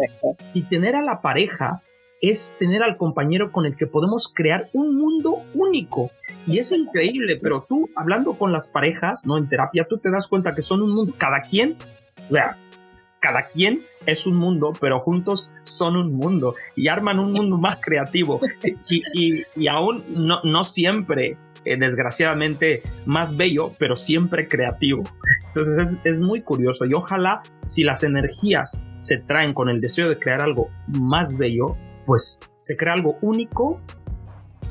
Y tener a la pareja es tener al compañero con el que podemos crear un mundo único. Y es increíble, pero tú hablando con las parejas, ¿no? En terapia, tú te das cuenta que son un mundo, cada quien, vea, cada quien es un mundo, pero juntos son un mundo y arman un mundo más creativo. Y, y, aún no, no siempre eh, desgraciadamente más bello, pero siempre creativo. Entonces es, muy curioso y ojalá si las energías se traen con el deseo de crear algo más bello, pues se crea algo único,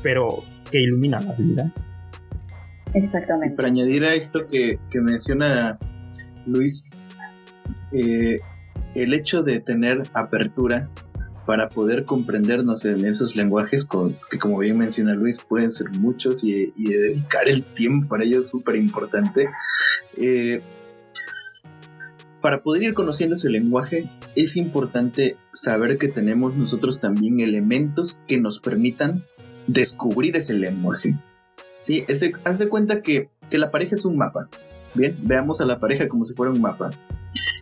pero que ilumina las vidas. Exactamente. para añadir a esto que, menciona Luis, eh, el hecho de tener apertura para poder comprendernos en esos lenguajes que como bien menciona Luis pueden ser muchos y, dedicar el tiempo para ello es súper importante. Eh, para poder ir conociendo ese lenguaje es importante saber que tenemos nosotros también elementos que nos permitan descubrir ese lenguaje. ¿Sí? Ese, hace cuenta que, que la pareja es un mapa. Bien, veamos a la pareja como si fuera un mapa.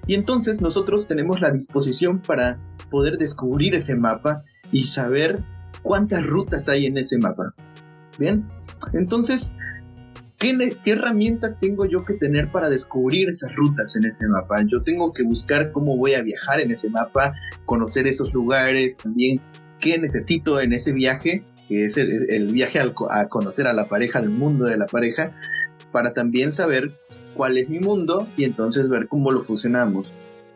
Y entonces nosotros tenemos la disposición para poder descubrir ese mapa y saber cuántas rutas hay en ese mapa. Bien, entonces, ¿qué, herramientas tengo yo que tener para descubrir esas rutas en ese mapa? Yo tengo que buscar cómo voy a viajar en ese mapa, conocer esos lugares, también qué necesito en ese viaje, que es el, viaje a conocer a la pareja, al mundo de la pareja, para también saber cuál es mi mundo y entonces ver cómo lo fusionamos.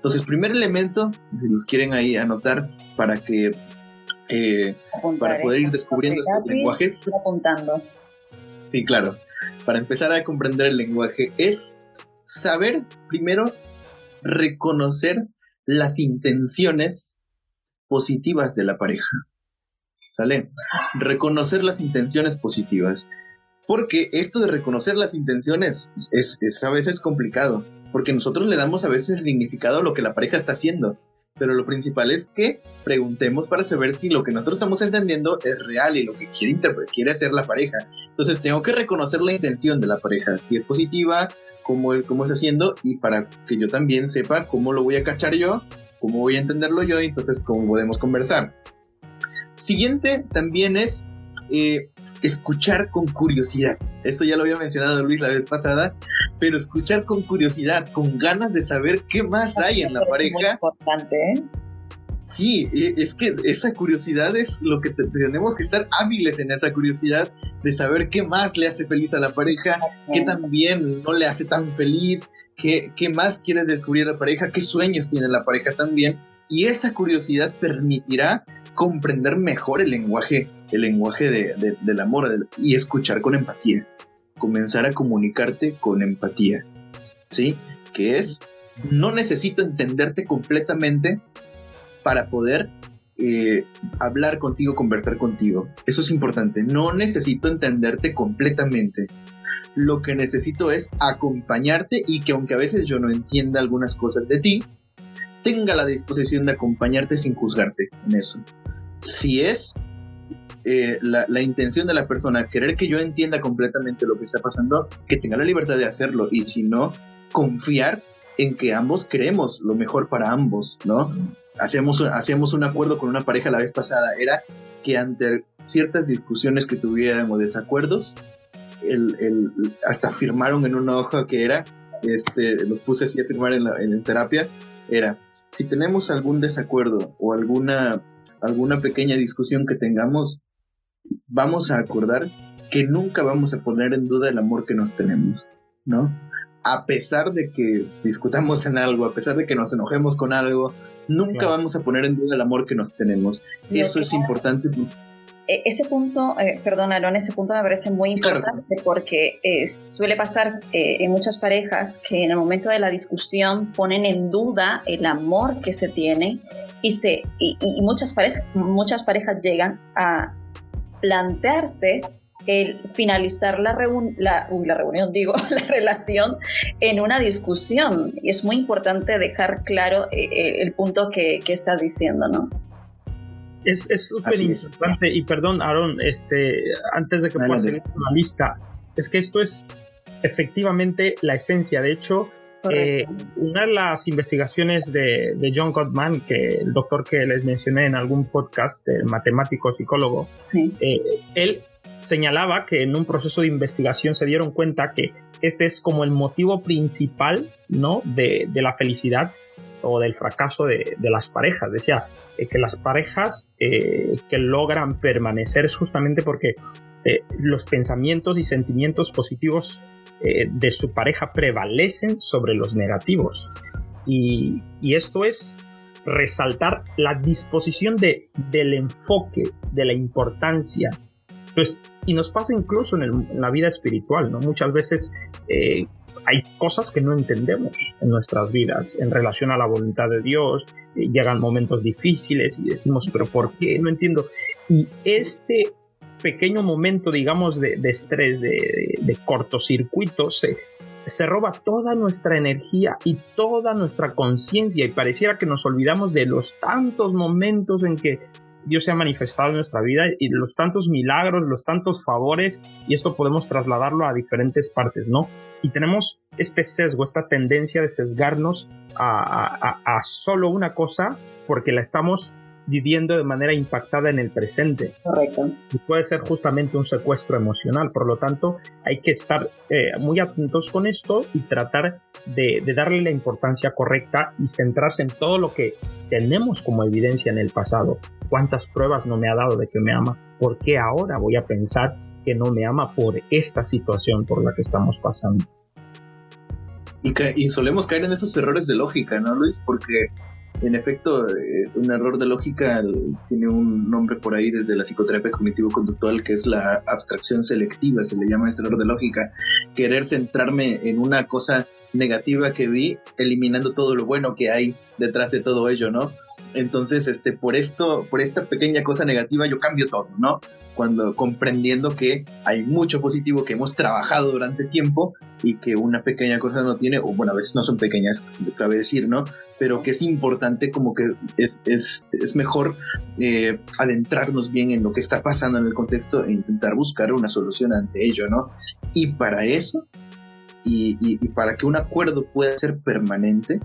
Entonces, primer elemento, si los quieren ahí anotar para que eh, para poder ir descubriendo estos lenguajes. Apuntando. Sí, claro. Para empezar a comprender el lenguaje es saber primero reconocer las intenciones positivas de la pareja. ¿Sale? Reconocer las intenciones positivas. Porque esto de reconocer las intenciones es, a veces complicado, porque nosotros le damos a veces el significado a lo que la pareja está haciendo, pero lo principal es que preguntemos para saber si lo que nosotros estamos entendiendo es real y lo que quiere, quiere hacer la pareja. Entonces tengo que reconocer la intención de la pareja, si es positiva, cómo, cómo está haciendo y para que yo también sepa cómo lo voy a cachar yo, cómo voy a entenderlo yo y entonces cómo podemos conversar. Siguiente también es eh, escuchar con curiosidad. Esto ya lo había mencionado Luis la vez pasada, pero escuchar con curiosidad, con ganas de saber qué más hay en la pareja. Muy importante, ¿eh? Sí, es que esa curiosidad es lo que tenemos que estar hábiles en esa curiosidad de saber qué más le hace feliz a la pareja, qué también no le hace tan feliz, qué, qué más quieres descubrir a la pareja, qué sueños tiene la pareja también. Y esa curiosidad permitirá comprender mejor el lenguaje, el lenguaje del amor y escuchar con empatía. Comenzar a comunicarte con empatía. ¿Sí? Que es, no necesito entenderte completamente para poder eh, hablar contigo, conversar contigo. Eso es importante. No necesito entenderte completamente. Lo que necesito es acompañarte y que aunque a veces yo no entienda algunas cosas de ti, tenga la disposición de acompañarte sin juzgarte en eso si es eh, la, intención de la persona querer que yo entienda completamente lo que está pasando, que tenga la libertad de hacerlo y si no, confiar en que ambos queremos lo mejor para ambos, ¿no? Hacemos, hacemos un acuerdo con una pareja la vez pasada, era que ante ciertas discusiones que tuviéramos desacuerdos, el, hasta firmaron en una hoja que era, este, lo puse así a firmar en, la, en terapia, era, si tenemos algún desacuerdo o alguna alguna pequeña discusión que tengamos, vamos a acordar que nunca vamos a poner en duda el amor que nos tenemos, ¿no? A pesar de que discutamos en algo, a pesar de que nos enojemos con algo, nunca vamos a poner en duda el amor que nos tenemos. Eso es importante. e, ese punto, eh, perdón, Aaron, ese punto me parece muy importante porque eh, suele pasar eh, en muchas parejas que en el momento de la discusión ponen en duda el amor que se tiene y, se, y, muchas, parejas, muchas parejas llegan a plantearse el finalizar la, la, la, reunión, digo, la relación en una discusión. Y es muy importante dejar claro el punto que, que estás diciendo, ¿no? Es súper importante, y perdón, Aaron, este, antes de que puedas seguir la lista, es que esto es efectivamente la esencia. De hecho, eh, una de las investigaciones de, John Gottman, que el doctor que les mencioné en algún podcast, el matemático psicólogo, eh, él señalaba que en un proceso de investigación se dieron cuenta que este es como el motivo principal ¿no? de, de la felicidad o del fracaso de, las parejas. Decía eh, que las parejas eh, que logran permanecer es justamente porque eh, los pensamientos y sentimientos positivos de su pareja prevalecen sobre los negativos. Y, esto es resaltar la disposición de, del enfoque, de la importancia. Pues, y nos pasa incluso en, la vida espiritual, ¿no? Muchas veces hay cosas que no entendemos en nuestras vidas en relación a la voluntad de Dios. llegan momentos difíciles y decimos, pero ¿por qué? No entiendo. Y este pequeño momento, digamos, de, estrés, de, cortocircuito, se, se roba toda nuestra energía y toda nuestra conciencia y pareciera que nos olvidamos de los tantos momentos en que Dios se ha manifestado en nuestra vida y los tantos milagros, los tantos favores, y esto podemos trasladarlo a diferentes partes, ¿no? Y tenemos este sesgo, esta tendencia de sesgarnos a, a solo una cosa porque la estamos viviendo de manera impactada en el presente. Correcto. Y puede ser justamente un secuestro emocional. Por lo tanto, hay que estar eh, muy atentos con esto y tratar de, darle la importancia correcta y centrarse en todo lo que tenemos como evidencia en el pasado. ¿Cuántas pruebas no me ha dado de que me ama? ¿Por qué ahora voy a pensar que no me ama por esta situación por la que estamos pasando? Y, y solemos caer en esos errores de lógica, ¿no, Luis? Porque en efecto, eh, un error de lógica tiene un nombre por ahí desde la psicoterapia cognitivo-conductual que es la abstracción selectiva, se le llama este error de lógica. Querer centrarme en una cosa negativa que vi, eliminando todo lo bueno que hay detrás de todo ello, ¿no? Entonces, este, por esto, por esta pequeña cosa negativa, yo cambio todo, ¿no? Cuando comprendiendo que hay mucho positivo que hemos trabajado durante tiempo y que una pequeña cosa no tiene, o bueno, a veces no son pequeñas, cabe decir, ¿no? Pero que es importante como que es, es, es mejor eh, adentrarnos bien en lo que está pasando en el contexto e intentar buscar una solución ante ello, ¿no? Y para eso, y, y para que un acuerdo pueda ser permanente,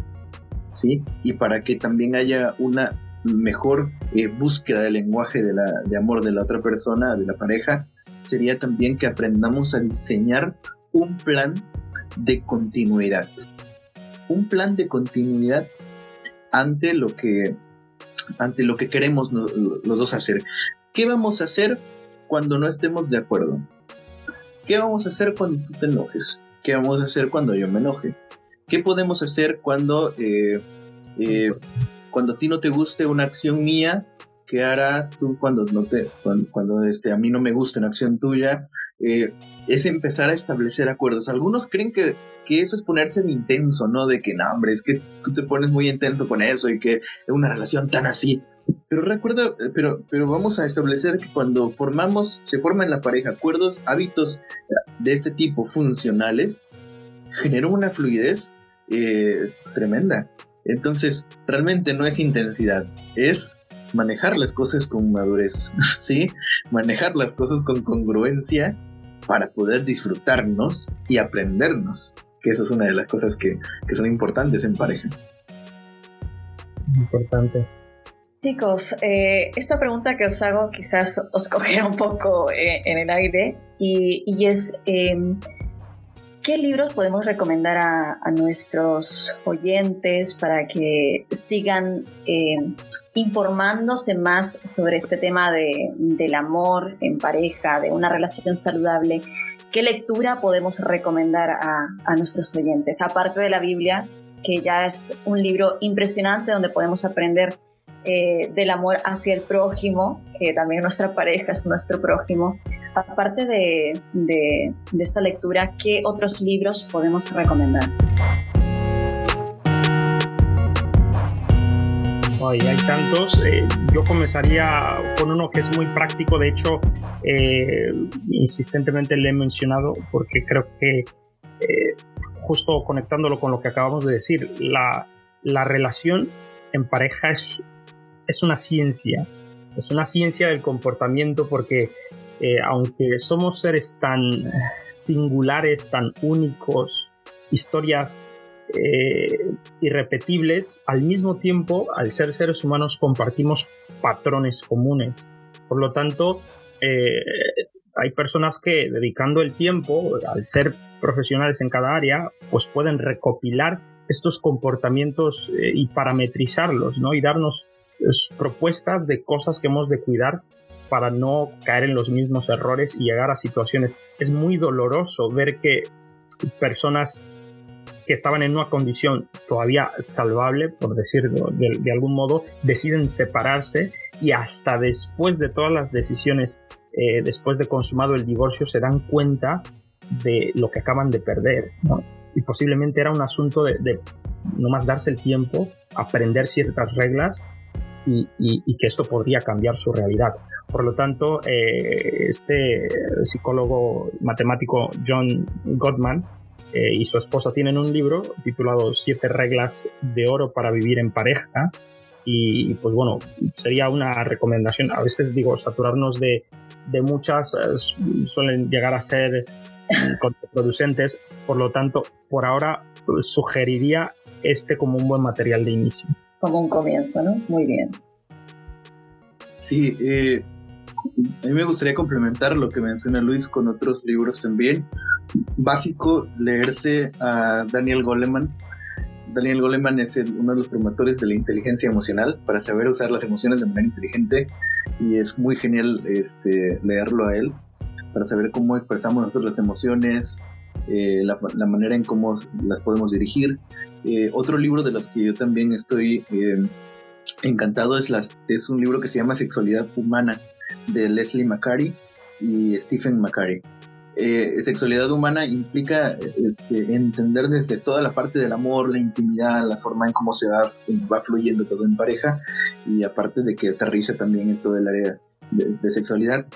¿sí? Y para que también haya una mejor eh, búsqueda del lenguaje de, la, de amor de la otra persona, de la pareja, sería también que aprendamos a diseñar un plan de continuidad. Un plan de continuidad ante lo que, ante lo que queremos los dos hacer. ¿Qué vamos a hacer cuando no estemos de acuerdo? ¿Qué vamos a hacer cuando tú te enojes? ¿Qué vamos a hacer cuando yo me enoje? ¿Qué podemos hacer cuando, eh, eh, cuando a ti no te guste una acción mía? ¿Qué harás tú cuando, no te, cuando, este, a mí no me guste una acción tuya? Eh, es empezar a establecer acuerdos. Algunos creen que, que, eso es ponerse en intenso, ¿no? De que, no, hombre, es que tú te pones muy intenso con eso y que es una relación tan así. Pero recuerda, pero, pero vamos a establecer que cuando formamos, se forman en la pareja acuerdos, hábitos de este tipo funcionales, generan una fluidez eh, tremenda. Entonces, realmente no es intensidad, es manejar las cosas con madurez, ¿sí? Manejar las cosas con congruencia para poder disfrutarnos y aprendernos, que eso es una de las cosas que, son importantes en pareja. Importante. Chicos, eh, esta pregunta que os hago quizás os cogerá un poco eh, en el aire y, es, ¿Qué libros podemos recomendar a, nuestros oyentes para que sigan eh, informándose más sobre este tema de, del amor en pareja, de una relación saludable? ¿Qué lectura podemos recomendar a, a nuestros oyentes? Aparte de la Biblia, que ya es un libro impresionante donde podemos aprender eh, del amor hacia el prójimo, que también nuestra pareja es nuestro prójimo. Aparte de, esta lectura, ¿qué otros libros podemos recomendar? hay tantos. Eh, yo comenzaría con uno que es muy práctico. De hecho, eh, insistentemente le he mencionado porque creo que eh, justo conectándolo con lo que acabamos de decir, la, la relación en pareja es, es una ciencia. Es una ciencia del comportamiento porque aunque somos seres tan singulares, tan únicos, historias eh, irrepetibles, al mismo tiempo, al ser seres humanos, compartimos patrones comunes. Por lo tanto, eh, hay personas que dedicando el tiempo, al ser profesionales en cada área, pues pueden recopilar estos comportamientos eh, y parametrizarlos, ¿no? Y darnos propuestas de cosas que hemos de cuidar para no caer en los mismos errores y llegar a situaciones. Es muy doloroso ver que personas que estaban en una condición todavía salvable, por decirlo de, algún modo, deciden separarse y hasta después de todas las decisiones, eh, después de consumado el divorcio, se dan cuenta de lo que acaban de perder. Y posiblemente era un asunto de, no más darse el tiempo, aprender ciertas reglas y, que esto podría cambiar su realidad. Por lo tanto, eh, este psicólogo matemático John Gottman eh, y su esposa tienen un libro titulado Siete reglas de oro para vivir en pareja. Y pues bueno, sería una recomendación. A veces digo, saturarnos de, de muchas eh, suelen llegar a ser mm, contraproducentes. Por lo tanto, por ahora sugeriría este como un buen material de inicio. Como un comienzo, ¿no? Muy bien. Sí, eh, a mí me gustaría complementar lo que menciona Luis con otros libros también básico leerse a Daniel Goleman. Daniel Goleman es uno de los promotores de la inteligencia emocional para saber usar las emociones de manera inteligente y es muy genial este, leerlo a él para saber cómo expresamos nosotros las emociones, eh, la, manera en cómo las podemos dirigir. Eh, otro libro de los que yo también estoy eh, encantado es, las, es un libro que se llama Sexualidad Humana de Leslie McCarty y Stephen McCarty. Eh, sexualidad humana implica este, entender desde toda la parte del amor, la intimidad, la forma en cómo se va, va fluyendo todo en pareja y aparte de que aterriza también en todo el área de, sexualidad.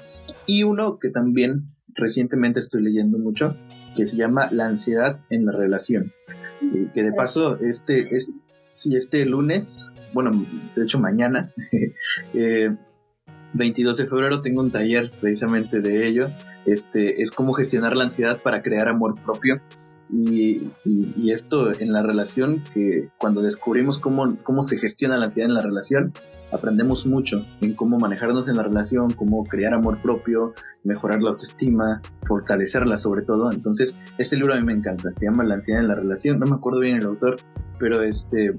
Y uno que también recientemente estoy leyendo mucho, que se llama La ansiedad en la relación. que de paso, este, es, este lunes, bueno, de hecho mañana, eh, 22 de febrero tengo un taller precisamente de ello. Este, es cómo gestionar la ansiedad para crear amor propio. Y, esto en la relación, que cuando descubrimos cómo, cómo se gestiona la ansiedad en la relación, aprendemos mucho en cómo manejarnos en la relación, cómo crear amor propio, mejorar la autoestima, fortalecerla sobre todo. Entonces, este libro a mí me encanta, se llama La ansiedad en la relación, no me acuerdo bien el autor, pero este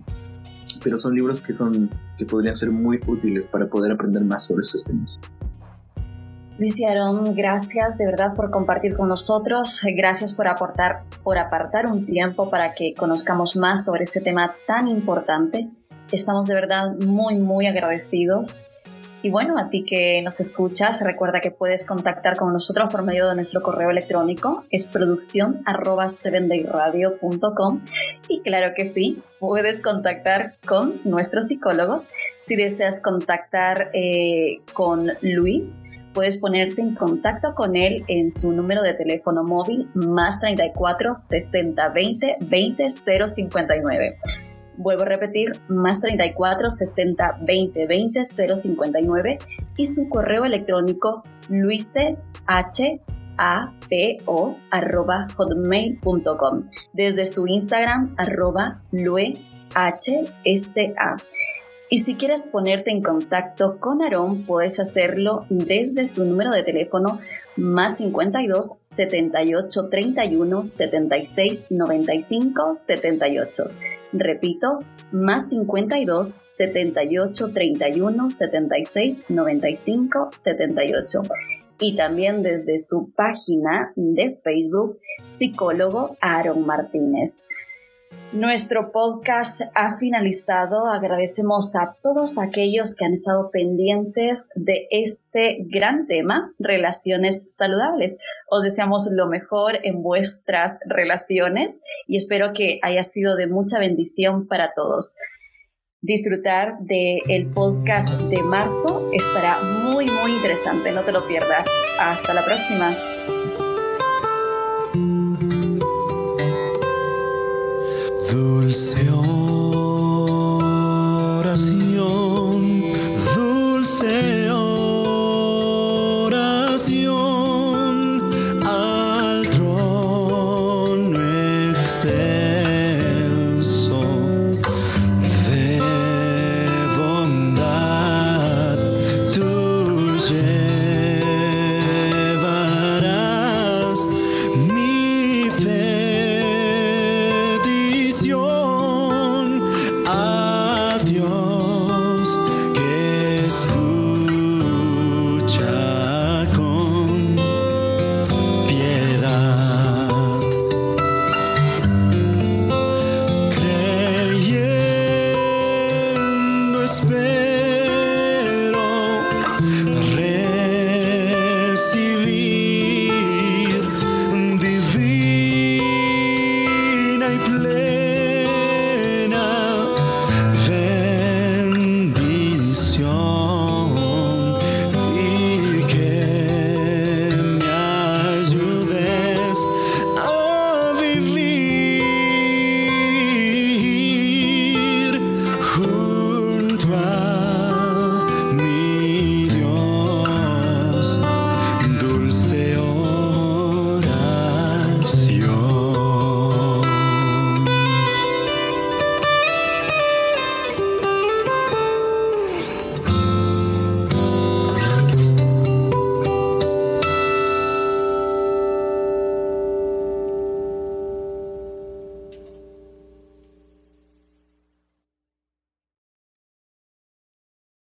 pero son libros que son que podrían ser muy útiles para poder aprender más sobre estos temas. Luis y gracias de verdad por compartir con nosotros, gracias por aportar, por apartar un tiempo para que conozcamos más sobre este tema tan importante. Estamos de verdad muy, muy agradecidos y bueno, a ti que nos escuchas, recuerda que puedes contactar con nosotros por medio de nuestro correo electrónico, es producción arroba y claro que sí, puedes contactar con nuestros psicólogos. Si deseas contactar eh, con Luis, puedes ponerte en contacto con él en su número de teléfono móvil más 34 60 20 20 059. Vuelvo a repetir, más 34 60 20 20 059 y su correo electrónico luiseh apo arroba hotmail.com desde su Instagram arroba luehsa. Y si quieres ponerte en contacto con Aarón, puedes hacerlo desde su número de teléfono más 52 78 31 76 95 78. Repito, más 52 78 31 76 95 78. Y también desde su página de Facebook, psicólogo Aaron Martínez. Nuestro podcast ha finalizado. Agradecemos a todos aquellos que han estado pendientes de este gran tema, relaciones saludables. Os deseamos lo mejor en vuestras relaciones y espero que haya sido de mucha bendición para todos. Disfrutar del podcast de marzo estará muy, muy interesante. No te lo pierdas. Hasta la próxima. 둘 세월